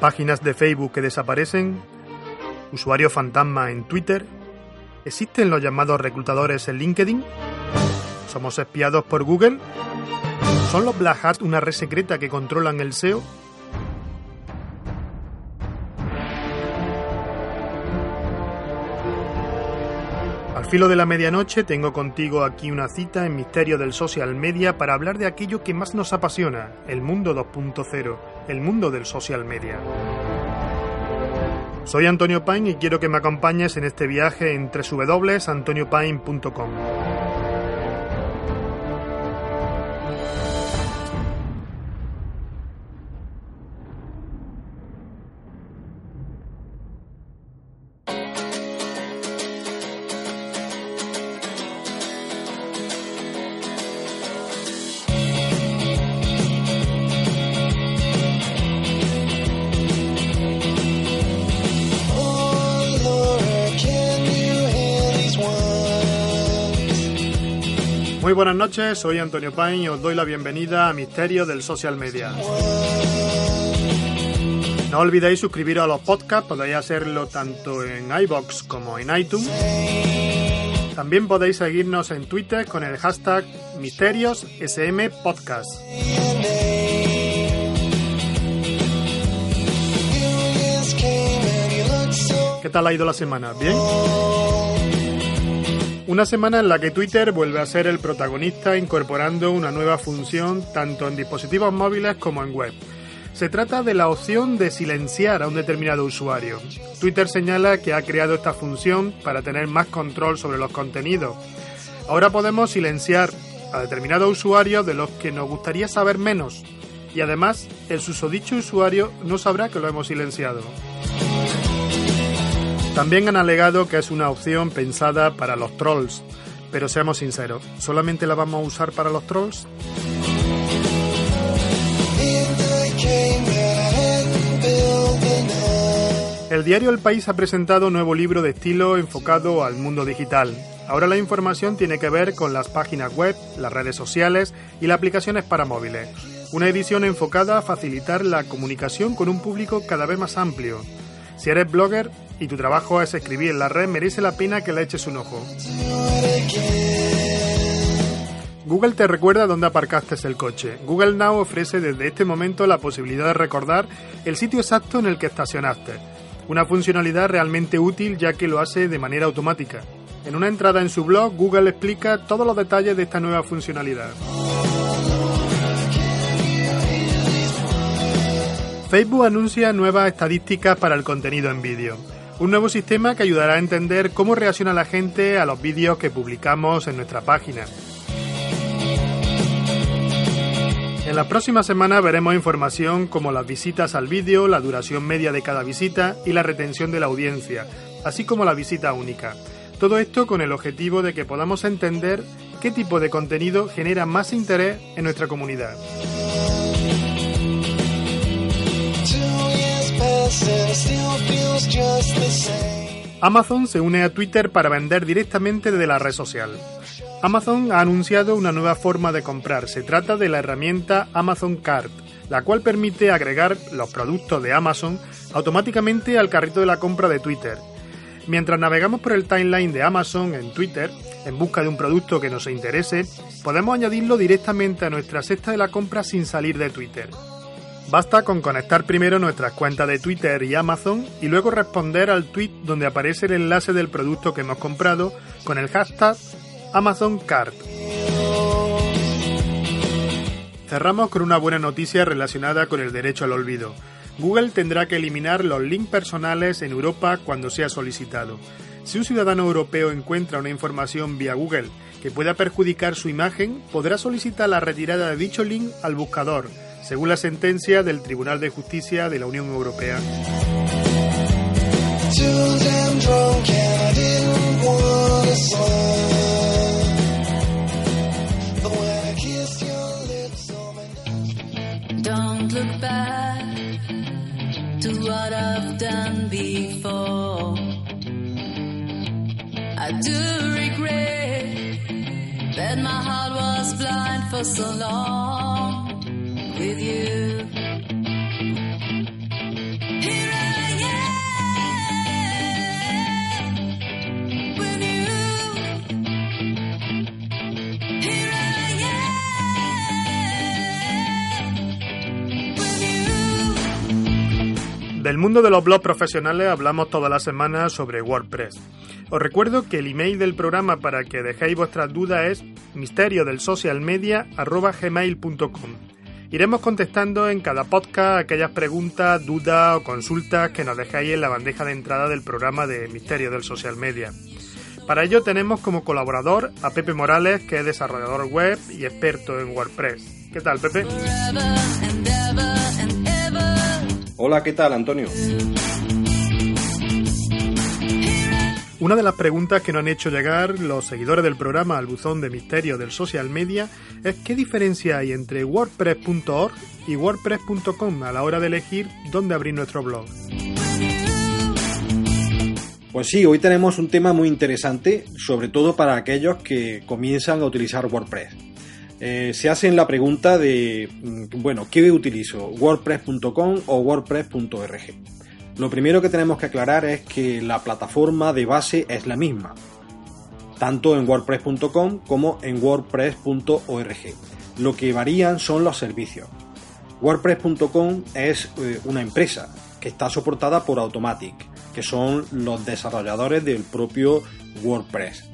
páginas de Facebook que desaparecen, usuarios fantasma en Twitter, ¿existen los llamados reclutadores en LinkedIn? ¿Somos espiados por Google? ¿Son los Black Hat una red secreta que controlan el SEO? Al filo de la medianoche tengo contigo aquí una cita en Misterio del Social Media para hablar de aquello que más nos apasiona, el mundo 2.0, el mundo del social media. Soy Antonio Paine y quiero que me acompañes en este viaje en www.antoniopaine.com. Muy buenas noches, soy Antonio Paine y os doy la bienvenida a Misterio del Social Media. No olvidéis suscribiros a los podcasts, podéis hacerlo tanto en iBox como en iTunes. También podéis seguirnos en Twitter con el hashtag MisteriosSMPodcast. ¿Qué tal ha ido la semana? ¿Bien? Una semana en la que Twitter vuelve a ser el protagonista incorporando una nueva función tanto en dispositivos móviles como en web. Se trata de la opción de silenciar a un determinado usuario. Twitter señala que ha creado esta función para tener más control sobre los contenidos. Ahora podemos silenciar a determinados usuarios de los que nos gustaría saber menos y además el susodicho usuario no sabrá que lo hemos silenciado. También han alegado que es una opción pensada para los trolls, pero seamos sinceros, ¿solamente la vamos a usar para los trolls? El diario El País ha presentado un nuevo libro de estilo enfocado al mundo digital. Ahora la información tiene que ver con las páginas web, las redes sociales y las aplicaciones para móviles. Una edición enfocada a facilitar la comunicación con un público cada vez más amplio. Si eres blogger y tu trabajo es escribir en la red, merece la pena que le eches un ojo. Google te recuerda dónde aparcaste el coche. Google Now ofrece desde este momento la posibilidad de recordar el sitio exacto en el que estacionaste. Una funcionalidad realmente útil ya que lo hace de manera automática. En una entrada en su blog, Google explica todos los detalles de esta nueva funcionalidad. Facebook anuncia nuevas estadísticas para el contenido en vídeo. Un nuevo sistema que ayudará a entender cómo reacciona la gente a los vídeos que publicamos en nuestra página. En la próxima semana veremos información como las visitas al vídeo, la duración media de cada visita y la retención de la audiencia, así como la visita única. Todo esto con el objetivo de que podamos entender qué tipo de contenido genera más interés en nuestra comunidad. Amazon se une a Twitter para vender directamente desde la red social. Amazon ha anunciado una nueva forma de comprar. Se trata de la herramienta Amazon Cart, la cual permite agregar los productos de Amazon automáticamente al carrito de la compra de Twitter. Mientras navegamos por el timeline de Amazon en Twitter, en busca de un producto que nos interese, podemos añadirlo directamente a nuestra cesta de la compra sin salir de Twitter. Basta con conectar primero nuestras cuentas de Twitter y Amazon y luego responder al tweet donde aparece el enlace del producto que hemos comprado con el hashtag AmazonCart. Cerramos con una buena noticia relacionada con el derecho al olvido. Google tendrá que eliminar los links personales en Europa cuando sea solicitado. Si un ciudadano europeo encuentra una información vía Google que pueda perjudicar su imagen, podrá solicitar la retirada de dicho link al buscador según la sentencia del Tribunal de Justicia de la Unión Europea. Don't look back to what I've done before. I do regret that my heart was blind for so long del mundo de los blogs profesionales hablamos todas las semanas sobre WordPress. Os recuerdo que el email del programa para que dejéis vuestras dudas es misteriodelsocialmedia.gmail.com Iremos contestando en cada podcast aquellas preguntas, dudas o consultas que nos dejáis en la bandeja de entrada del programa de Misterio del Social Media. Para ello tenemos como colaborador a Pepe Morales, que es desarrollador web y experto en WordPress. ¿Qué tal, Pepe? Hola, ¿qué tal, Antonio? Una de las preguntas que nos han hecho llegar los seguidores del programa al buzón de misterio del social media es qué diferencia hay entre wordpress.org y wordpress.com a la hora de elegir dónde abrir nuestro blog. Pues sí, hoy tenemos un tema muy interesante, sobre todo para aquellos que comienzan a utilizar WordPress. Eh, se hacen la pregunta de, mm, bueno, ¿qué utilizo? ¿WordPress.com o WordPress.org? Lo primero que tenemos que aclarar es que la plataforma de base es la misma, tanto en wordpress.com como en wordpress.org. Lo que varían son los servicios. WordPress.com es eh, una empresa que está soportada por Automatic, que son los desarrolladores del propio WordPress.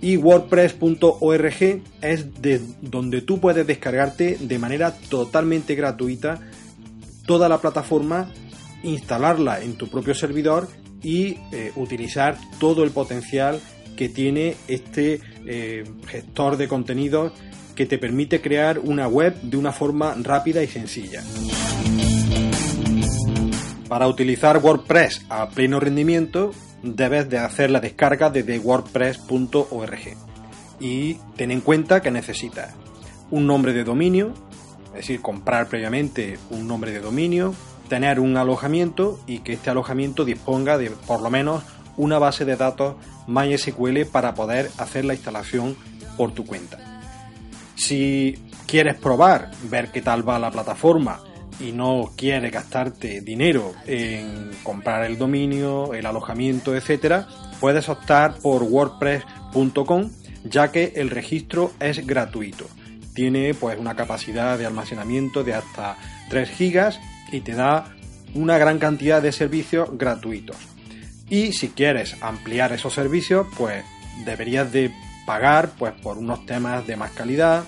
Y WordPress.org es de donde tú puedes descargarte de manera totalmente gratuita toda la plataforma instalarla en tu propio servidor y eh, utilizar todo el potencial que tiene este eh, gestor de contenidos que te permite crear una web de una forma rápida y sencilla. Para utilizar WordPress a pleno rendimiento debes de hacer la descarga desde wordpress.org y ten en cuenta que necesitas un nombre de dominio, es decir, comprar previamente un nombre de dominio, tener un alojamiento y que este alojamiento disponga de por lo menos una base de datos MySQL para poder hacer la instalación por tu cuenta. Si quieres probar, ver qué tal va la plataforma y no quieres gastarte dinero en comprar el dominio, el alojamiento, etcétera, puedes optar por wordpress.com ya que el registro es gratuito. Tiene pues una capacidad de almacenamiento de hasta 3 gigas y te da una gran cantidad de servicios gratuitos. Y si quieres ampliar esos servicios, pues deberías de pagar pues por unos temas de más calidad,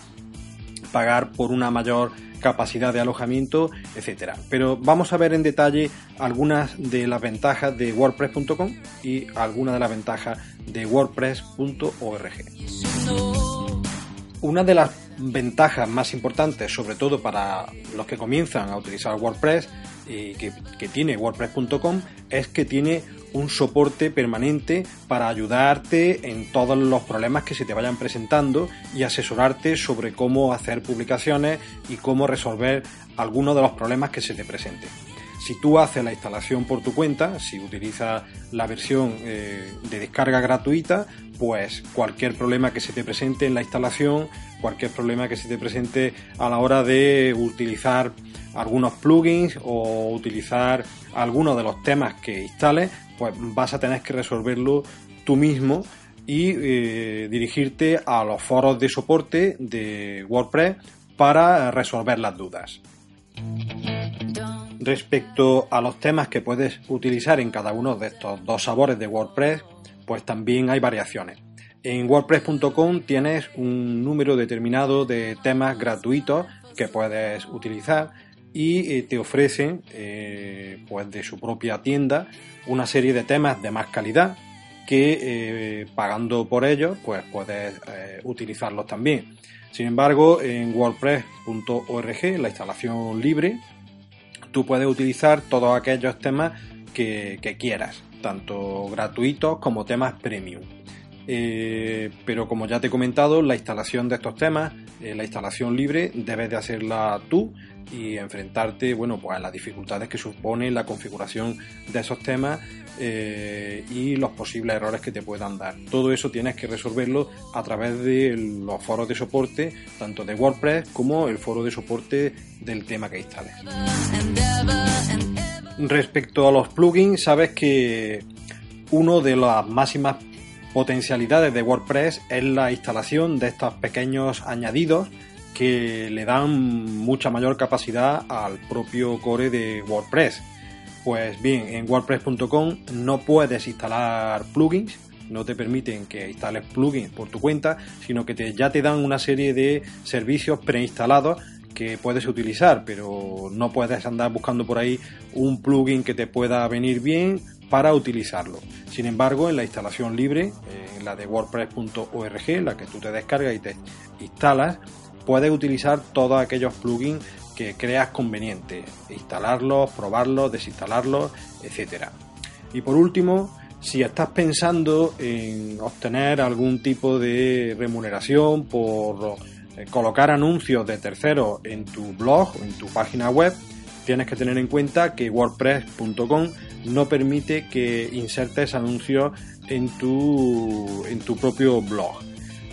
pagar por una mayor capacidad de alojamiento, etcétera. Pero vamos a ver en detalle algunas de las ventajas de WordPress.com y algunas de las ventajas de WordPress.org. Una de las ventajas más importantes, sobre todo para los que comienzan a utilizar WordPress, y que, que tiene WordPress.com, es que tiene un soporte permanente para ayudarte en todos los problemas que se te vayan presentando y asesorarte sobre cómo hacer publicaciones y cómo resolver algunos de los problemas que se te presenten. Si tú haces la instalación por tu cuenta, si utilizas la versión eh, de descarga gratuita, pues cualquier problema que se te presente en la instalación, cualquier problema que se te presente a la hora de utilizar algunos plugins o utilizar algunos de los temas que instales, pues vas a tener que resolverlo tú mismo y eh, dirigirte a los foros de soporte de WordPress para resolver las dudas. Respecto a los temas que puedes utilizar en cada uno de estos dos sabores de WordPress, pues también hay variaciones. En WordPress.com tienes un número determinado de temas gratuitos que puedes utilizar y eh, te ofrecen eh, pues de su propia tienda una serie de temas de más calidad que eh, pagando por ellos pues puedes utilizarlos también. Sin embargo, en wordpress.org la instalación libre tú puedes utilizar todos aquellos temas que, quieras, tanto gratuitos como temas premium. Eh, pero como ya te he comentado, la instalación de estos temas, eh, la instalación libre, debes de hacerla tú y enfrentarte bueno, pues a las dificultades que supone la configuración de esos temas eh, y los posibles errores que te puedan dar. Todo eso tienes que resolverlo a través de los foros de soporte, tanto de WordPress como el foro de soporte del tema que instales. Respecto a los plugins, sabes que uno de las máximas potencialidades de WordPress es la instalación de estos pequeños añadidos que le dan mucha mayor capacidad al propio core de WordPress. Pues bien, en WordPress.com no puedes instalar plugins, no te permiten que instales plugins por tu cuenta, sino que te, ya te dan una serie de servicios preinstalados que puedes utilizar, pero no puedes andar buscando por ahí un plugin que te pueda venir bien para utilizarlo. Sin embargo, en la instalación libre, en la de wordpress.org, la que tú te descargas y te instalas, puedes utilizar todos aquellos plugins que creas conveniente, instalarlos, probarlos, desinstalarlos, etcétera. Y por último, si estás pensando en obtener algún tipo de remuneración por eh, colocar anuncios de terceros en tu blog o en tu página web, tienes que tener en cuenta que wordpress.com no permite que insertes anuncios en tu, en tu propio blog.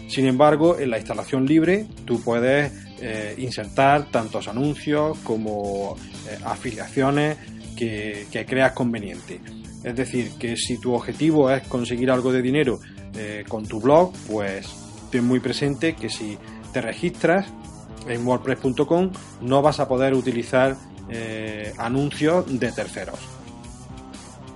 Sin embargo, en la instalación libre tú puedes eh, insertar tantos anuncios como eh, afiliaciones que, creas conveniente. Es decir, que si tu objetivo es conseguir algo de dinero eh, con tu blog, pues ten muy presente que si te registras en wordpress.com no vas a poder utilizar anuncios de terceros.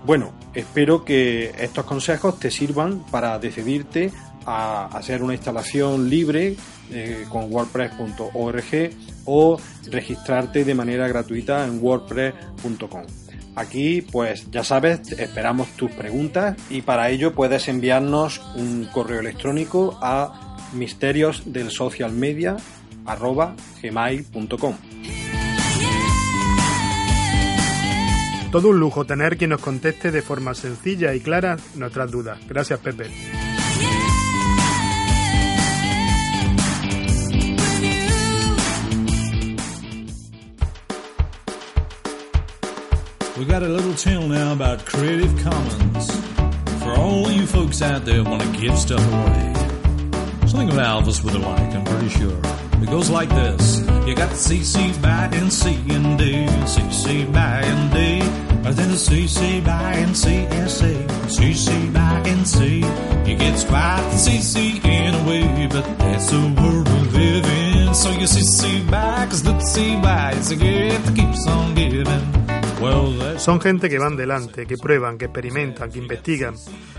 Bueno, espero que estos consejos te sirvan para decidirte a hacer una instalación libre eh, con wordpress.org o registrarte de manera gratuita en wordpress.com. Aquí, pues ya sabes, esperamos tus preguntas y para ello puedes enviarnos un correo electrónico a misterios Todo un lujo tener quien nos conteste de forma sencilla y clara nuestras dudas. Gracias, Pepe. We got a little tune now about Creative Commons. For all you folks out there want to give stuff away. Something about Elvis with a like, I'm pretty sure. It goes like this. You got CC by and C and D, CC by and D, Son gente que van delante, que prueban, que experimentan, que investigan.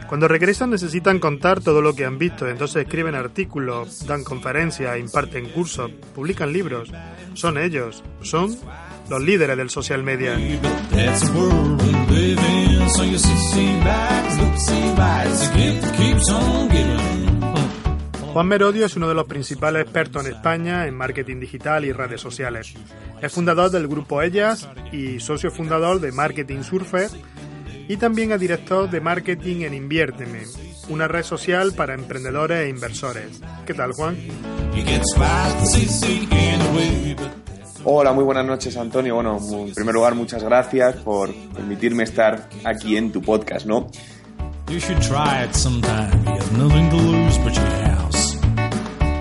Cuando regresan necesitan contar todo lo que han visto, entonces escriben artículos, dan conferencias, imparten cursos, publican libros. Son ellos, son los líderes del social media. Juan Merodio es uno de los principales expertos en España en marketing digital y redes sociales. Es fundador del grupo Ellas y socio fundador de Marketing Surfer y también es director de marketing en Inviérteme, una red social para emprendedores e inversores. ¿Qué tal, Juan? Hola, muy buenas noches, Antonio. Bueno, en primer lugar, muchas gracias por permitirme estar aquí en tu podcast, ¿no?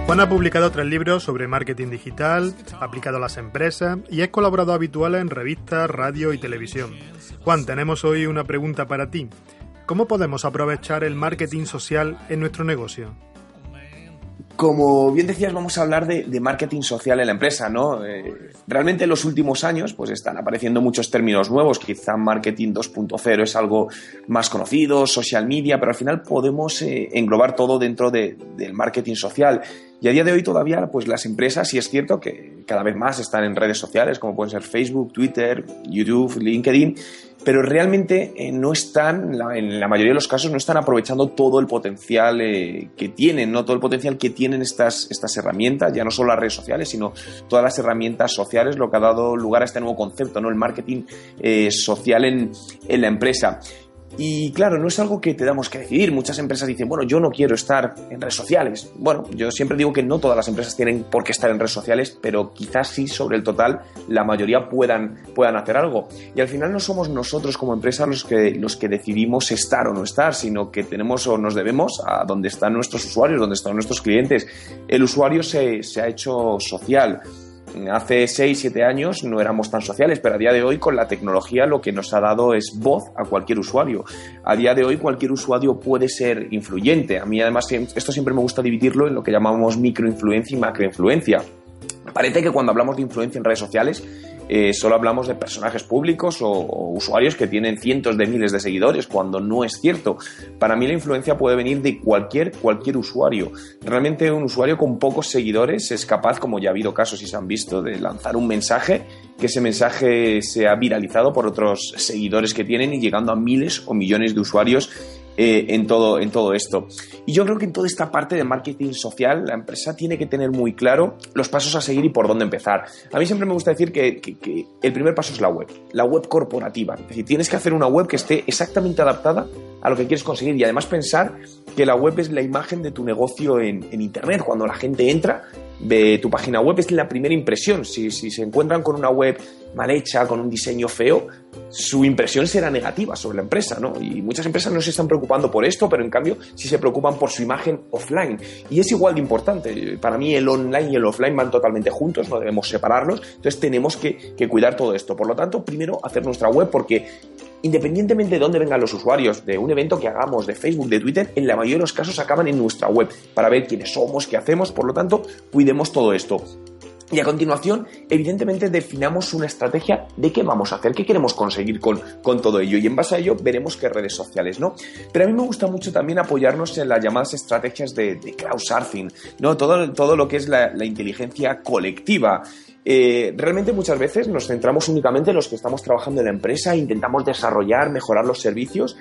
Juan ha publicado tres libros sobre marketing digital, aplicado a las empresas y es colaborador habitual en revistas, radio y televisión. Juan, tenemos hoy una pregunta para ti. ¿Cómo podemos aprovechar el marketing social en nuestro negocio? Como bien decías, vamos a hablar de, marketing social en la empresa, ¿no? Eh, realmente en los últimos años, pues están apareciendo muchos términos nuevos. Quizá marketing 2.0 es algo más conocido, social media, pero al final podemos eh, englobar todo dentro del marketing social. Y a día de hoy todavía, pues las empresas, sí es cierto que cada vez más están en redes sociales, como pueden ser Facebook, Twitter, YouTube, LinkedIn, pero realmente eh, no están, en la mayoría de los casos, no están aprovechando todo el potencial eh, que tienen, no todo el potencial que tienen estas, estas herramientas, ya no solo las redes sociales, sino todas las herramientas sociales, lo que ha dado lugar a este nuevo concepto, ¿no? El marketing eh, social en, en la empresa. Y claro, no es algo que te damos que decidir. Muchas empresas dicen, bueno, yo no quiero estar en redes sociales. Bueno, yo siempre digo que no todas las empresas tienen por qué estar en redes sociales, pero quizás sí, sobre el total, la mayoría puedan, puedan hacer algo. Y al final no somos nosotros como empresa los que, los que decidimos estar o no estar, sino que tenemos o nos debemos a donde están nuestros usuarios, donde están nuestros clientes. El usuario se, se ha hecho social hace 6, 7 años no éramos tan sociales, pero a día de hoy con la tecnología lo que nos ha dado es voz a cualquier usuario. A día de hoy cualquier usuario puede ser influyente. A mí además esto siempre me gusta dividirlo en lo que llamamos microinfluencia y macroinfluencia. Parece que cuando hablamos de influencia en redes sociales eh, solo hablamos de personajes públicos o, o usuarios que tienen cientos de miles de seguidores, cuando no es cierto. Para mí la influencia puede venir de cualquier, cualquier usuario. Realmente un usuario con pocos seguidores es capaz, como ya ha habido casos y se han visto, de lanzar un mensaje, que ese mensaje sea viralizado por otros seguidores que tienen y llegando a miles o millones de usuarios eh, en, todo, en todo esto. Y yo creo que en toda esta parte de marketing social, la empresa tiene que tener muy claro los pasos a seguir y por dónde empezar. A mí siempre me gusta decir que, el primer paso es la web, la web corporativa. Es decir, tienes que hacer una web que esté exactamente adaptada a lo que quieres conseguir y además pensar que la web es la imagen de tu negocio en Internet. Cuando la gente entra, ve tu página web, es la primera impresión. Si, si se encuentran con una web mal hecha, con un diseño feo, su impresión será negativa sobre la empresa, ¿no? Y muchas empresas no se están preocupando por esto, pero en cambio sí se preocupan por su imagen offline. Y es igual de importante. Para mí el online y el offline van totalmente juntos, no debemos separarlos. Entonces tenemos que, que cuidar todo esto. Por lo tanto, primero hacer nuestra web porque independientemente de dónde vengan los usuarios, de un evento que hagamos, de Facebook, de Twitter, en la mayoría de los casos acaban en nuestra web para ver quiénes somos, qué hacemos, por lo tanto, cuidemos todo esto. Y a continuación, evidentemente, definamos una estrategia de qué vamos a hacer, qué queremos conseguir con, con, todo ello. Y en base a ello veremos qué redes sociales, ¿no? Pero a mí me gusta mucho también apoyarnos en las llamadas estrategias de, de crowdsourcing, ¿no? Todo, todo lo que es la, inteligencia colectiva. Eh, realmente muchas veces nos centramos únicamente en los que estamos trabajando en la empresa, intentamos desarrollar, mejorar los servicios,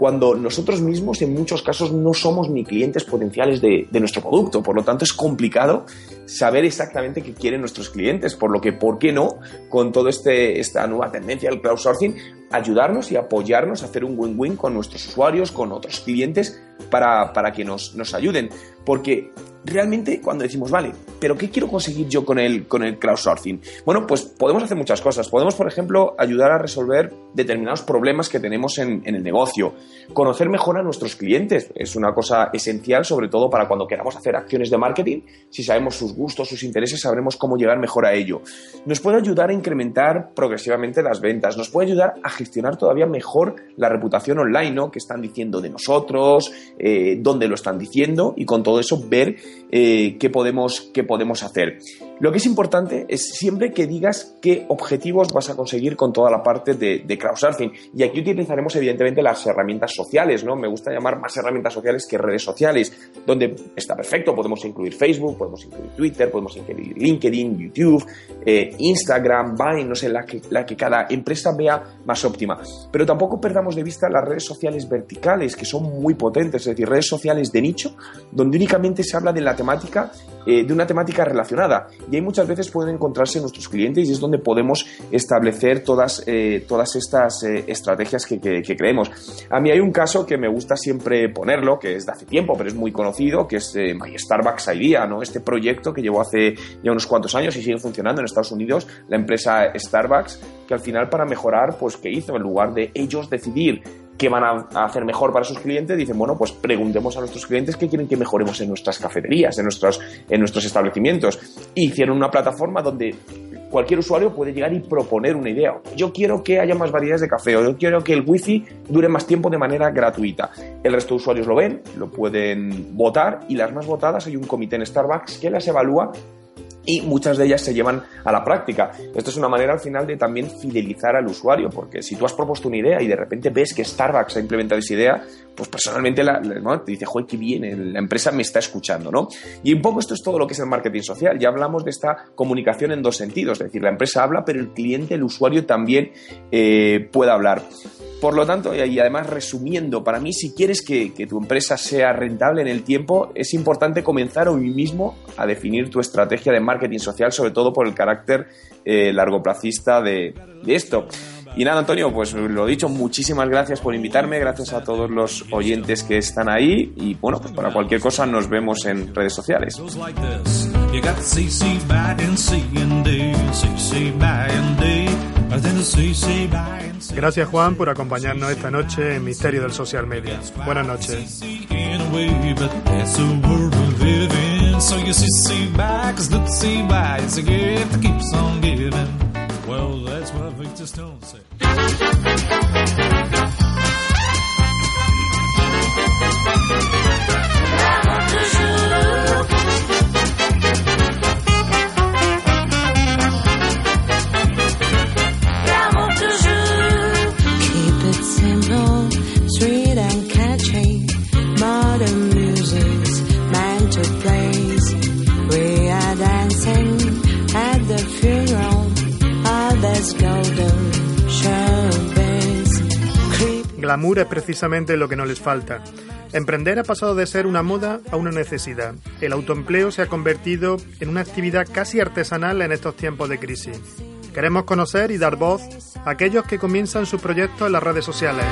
cuando nosotros mismos en muchos casos no somos ni clientes potenciales de, nuestro producto. Por lo tanto, es complicado saber exactamente qué quieren nuestros clientes, por lo que, ¿por qué no? Con toda este, esta nueva tendencia del crowdsourcing, ayudarnos y apoyarnos a hacer un win-win con nuestros usuarios, con otros clientes, para, para que nos, nos ayuden. Porque realmente cuando decimos, vale, pero ¿qué quiero conseguir yo con el, con el crowdsourcing? Bueno, pues podemos hacer muchas cosas. Podemos, por ejemplo, ayudar a resolver determinados problemas que tenemos en, en, el negocio. Conocer mejor a nuestros clientes es una cosa esencial, sobre todo para cuando queramos hacer acciones de marketing. Si sabemos sus gustos, sus intereses, sabremos cómo llegar mejor a ello. Nos puede ayudar a incrementar progresivamente las ventas. Nos puede ayudar a gestionar todavía mejor la reputación online, ¿no? Que están diciendo de nosotros, eh, dónde lo están diciendo y con todo eso ver eh, qué, podemos, qué podemos hacer. Lo que es importante es siempre que digas qué objetivos vas a conseguir con toda la parte de, de crowdsourcing. Y aquí utilizaremos evidentemente las herramientas sociales, ¿no? Me gusta llamar más herramientas sociales que redes sociales, donde está perfecto, podemos incluir Facebook, podemos incluir Twitter, podemos incluir LinkedIn, YouTube, eh, Instagram, Vine, no sé, la que, la que cada empresa vea más óptima. Pero tampoco perdamos de vista las redes sociales verticales, que son muy potentes, es decir, redes sociales de nicho, donde únicamente se habla de la temática, eh, de una temática relacionada. Y ahí muchas veces pueden encontrarse nuestros clientes y es donde podemos establecer todas, eh, todas estas eh, estrategias que, que, creemos. A mí hay un caso que me gusta siempre ponerlo, que es de hace tiempo, pero es muy conocido, que es eh, My Starbucks Idea, ¿no? Este proyecto que llevó hace ya unos cuantos años y sigue funcionando en Estados Unidos, la empresa Starbucks, que al final para mejorar, pues, ¿qué hizo? En lugar de ellos decidir qué van a hacer mejor para sus clientes, dicen, bueno, pues preguntemos a nuestros clientes qué quieren que mejoremos en nuestras cafeterías, en nuestros, en nuestros establecimientos. Hicieron una plataforma donde cualquier usuario puede llegar y proponer una idea. Yo quiero que haya más variedades de café o yo quiero que el wifi dure más tiempo de manera gratuita. El resto de usuarios lo ven, lo pueden votar y las más votadas hay un comité en Starbucks que las evalúa y muchas de ellas se llevan a la práctica. Esto es una manera al final de también fidelizar al usuario, porque si tú has propuesto una idea y de repente ves que Starbucks ha implementado esa idea, pues personalmente la, te dice, joder, qué bien, la empresa me está escuchando, ¿no? Y un poco esto es todo lo que es el marketing social. Ya hablamos de esta comunicación en dos sentidos, es decir, la empresa habla, pero el cliente, el usuario también eh, puede hablar. Por lo tanto, y además resumiendo, para mí si quieres que, que, tu empresa sea rentable en el tiempo, es importante comenzar hoy mismo a definir tu estrategia de marketing social, sobre todo por el carácter eh, largoplacista de, de esto. Y nada, Antonio, pues lo dicho, muchísimas gracias por invitarme, gracias a todos los oyentes que están ahí y bueno, pues para cualquier cosa nos vemos en redes sociales. Gracias Juan por acompañarnos esta noche en Misterio del Social Media. Buenas noches. So you see, see by, cause look, see by, it's a gift that keeps on giving. Well, that's what Victor Stone said. Es precisamente lo que no les falta. Emprender ha pasado de ser una moda a una necesidad. El autoempleo se ha convertido en una actividad casi artesanal en estos tiempos de crisis. Queremos conocer y dar voz a aquellos que comienzan su proyecto en las redes sociales.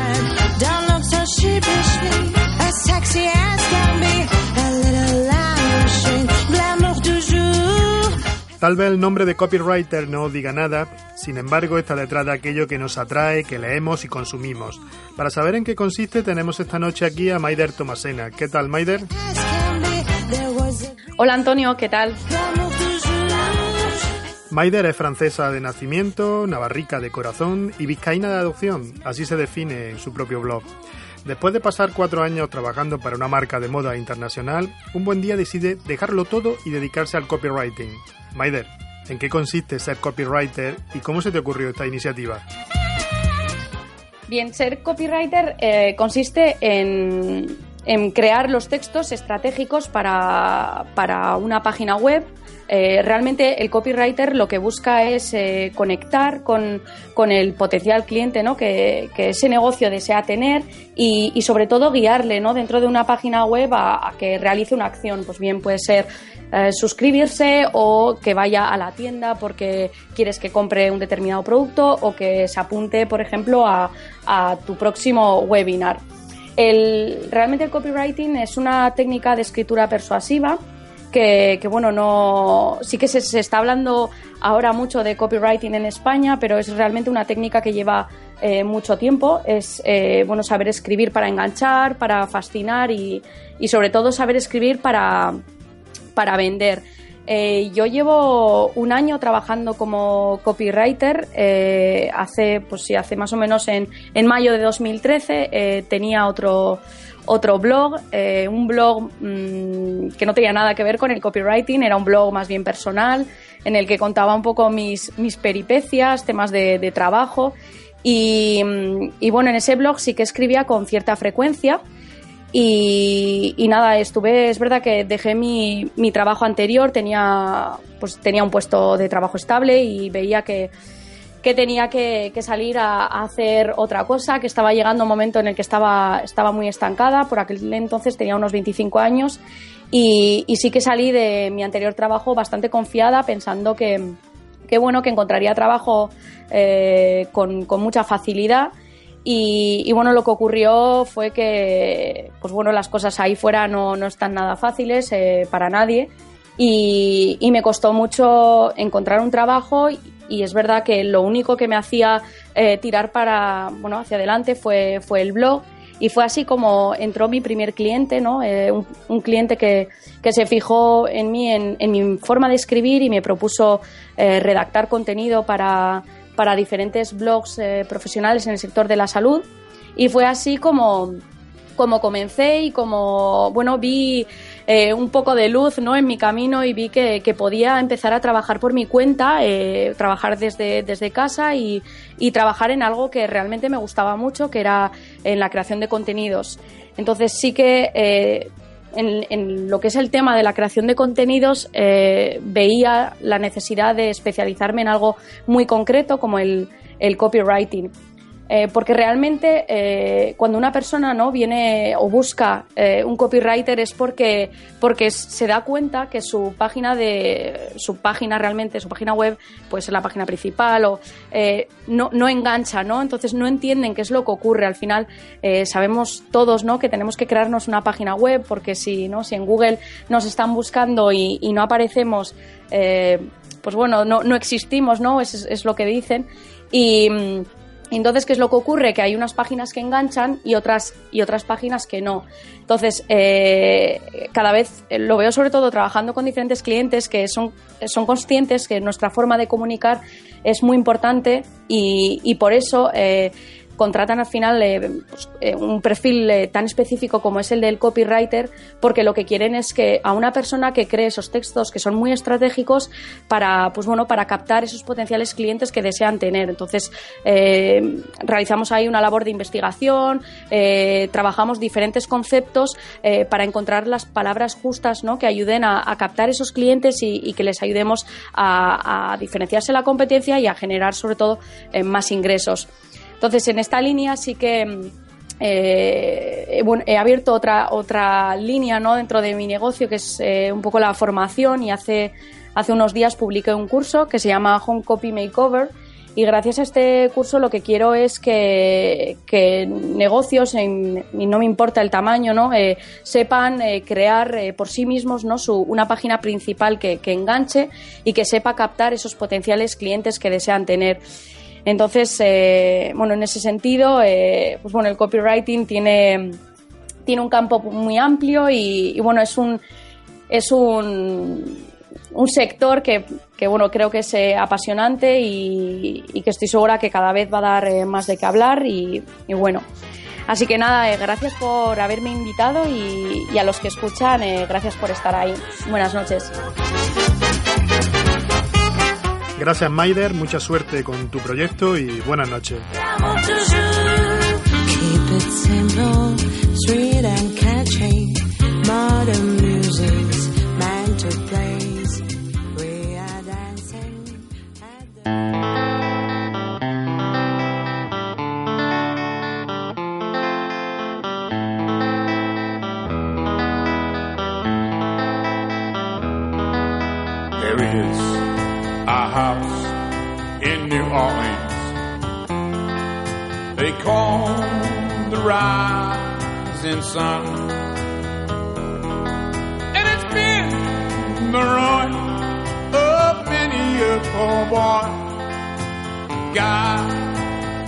Tal vez el nombre de copywriter no diga nada, sin embargo está detrás de aquello que nos atrae, que leemos y consumimos. Para saber en qué consiste tenemos esta noche aquí a Maider Tomasena. ¿Qué tal Maider? Hola Antonio, ¿qué tal? Maider es francesa de nacimiento, navarrica de corazón y vizcaína de adopción, así se define en su propio blog. Después de pasar cuatro años trabajando para una marca de moda internacional, un buen día decide dejarlo todo y dedicarse al copywriting. Maider, ¿en qué consiste ser copywriter y cómo se te ocurrió esta iniciativa? Bien, ser copywriter eh, consiste en, crear los textos estratégicos para, para una página web eh, realmente el copywriter lo que busca es eh, conectar con, el potencial cliente ¿no? que, ese negocio desea tener y, sobre todo guiarle ¿no? dentro de una página web a, que realice una acción. Pues bien, puede ser eh, suscribirse o que vaya a la tienda porque quieres que compre un determinado producto o que se apunte, por ejemplo, a, tu próximo webinar. realmente el copywriting es una técnica de escritura persuasiva que, bueno, no, sí que se, está hablando ahora mucho de copywriting en España, pero es realmente una técnica que lleva eh, mucho tiempo. Es eh, bueno saber escribir para enganchar, para fascinar y, y sobre todo saber escribir para, para vender. Eh, yo llevo un año trabajando como copywriter. hace, pues sí, hace más o menos en, en mayo de 2013 tenía otro otro blog, eh, un blog mm, que no tenía nada que ver con el copywriting, era un blog más bien personal, en el que contaba un poco mis, mis peripecias, temas de, trabajo. Mm, y, bueno, en ese blog sí que escribía con cierta frecuencia. Y, nada, estuve, es verdad que dejé mi, mi trabajo anterior, tenía, pues tenía un puesto de trabajo estable y veía que, que tenía que, salir a, hacer otra cosa, que estaba llegando un momento en el que estaba, estaba muy estancada, por aquel entonces tenía unos 25 años y, sí que salí de mi anterior trabajo bastante confiada pensando que, bueno, que encontraría trabajo eh, con, mucha facilidad. Y, bueno, lo que ocurrió fue que, pues bueno, las cosas ahí fuera no, no están nada fáciles eh, para nadie. Y, y, me costó mucho encontrar un trabajo y es verdad que lo único que me hacía eh, tirar para, bueno, hacia adelante fue, fue el blog y fue así como entró mi primer cliente, ¿no? Eh, un, cliente que, que, se fijó en mí, en, en, mi forma de escribir y me propuso eh, redactar contenido para, para diferentes blogs profesionales en el sector de la salud y fue así como, como comencé y como, bueno, vi eh, un poco de luz ¿no? en mi camino y vi que, podía empezar a trabajar por mi cuenta, eh, trabajar desde, desde casa y, trabajar en algo que realmente me gustaba mucho, que era en la creación de contenidos. Entonces sí que eh, en, lo que es el tema de la creación de contenidos veía la necesidad de especializarme en algo muy concreto como el, el copywriting. Eh, porque realmente eh, cuando una persona no viene o busca eh, un copywriter es porque, porque se da cuenta que su página de su página realmente, su página web, puede ser la página principal o no, no engancha, ¿no? Entonces no entienden qué es lo que ocurre. Al final sabemos todos ¿no? que tenemos que crearnos una página web porque si, ¿no? si en Google nos están buscando y, no aparecemos, pues bueno, no, no existimos, ¿no? Es, es lo que dicen. Y mm, entonces, ¿qué es lo que ocurre? Que hay unas páginas que enganchan y otras, y otras páginas que no. Entonces, eh, cada vez eh, lo veo sobre todo trabajando con diferentes clientes que son, son conscientes que nuestra forma de comunicar es muy importante y, por eso eh, contratan al final eh, pues, eh, un perfil eh, tan específico como es el del copywriter, porque lo que quieren es que a una persona que cree esos textos que son muy estratégicos para, pues bueno, para captar esos potenciales clientes que desean tener. Entonces, realizamos ahí una labor de investigación, trabajamos diferentes conceptos para encontrar las palabras justas ¿no? que ayuden a, captar esos clientes y, que les ayudemos a, a diferenciarse la competencia y a generar sobre todo más ingresos. Entonces, en esta línea sí que eh, bueno, he abierto otra, otra línea ¿no? dentro de mi negocio que es eh, un poco la formación y hace, hace unos días publiqué un curso que se llama Home Copy Makeover y gracias a este curso lo que quiero es que, negocios, y no me importa el tamaño, ¿no? Eh, sepan crear por sí mismos ¿no? Su, una página principal que, que enganche y que sepa captar esos potenciales clientes que desean tener. Entonces, eh, bueno, en ese sentido, eh, pues bueno, el copywriting tiene, tiene un campo muy amplio y, bueno, es un, es un, un sector que, bueno, creo que es eh, apasionante y, que estoy segura que cada vez va a dar más de qué hablar y, bueno. Así que nada, gracias por haberme invitado y a los que escuchan, gracias por estar ahí. Buenas noches. Gracias Maider, mucha suerte con tu proyecto y buenas noches. Sun. And it's been the ruin of many a poor boy. God,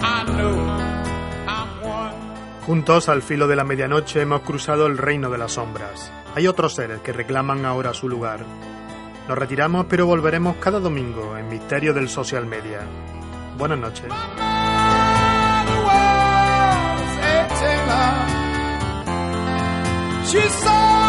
I know. Juntos al filo de la medianoche hemos cruzado el reino de las sombras. Hay otros seres que reclaman ahora su lugar. Nos retiramos, pero volveremos cada domingo en Misterio del Social Media. Buenas noches. In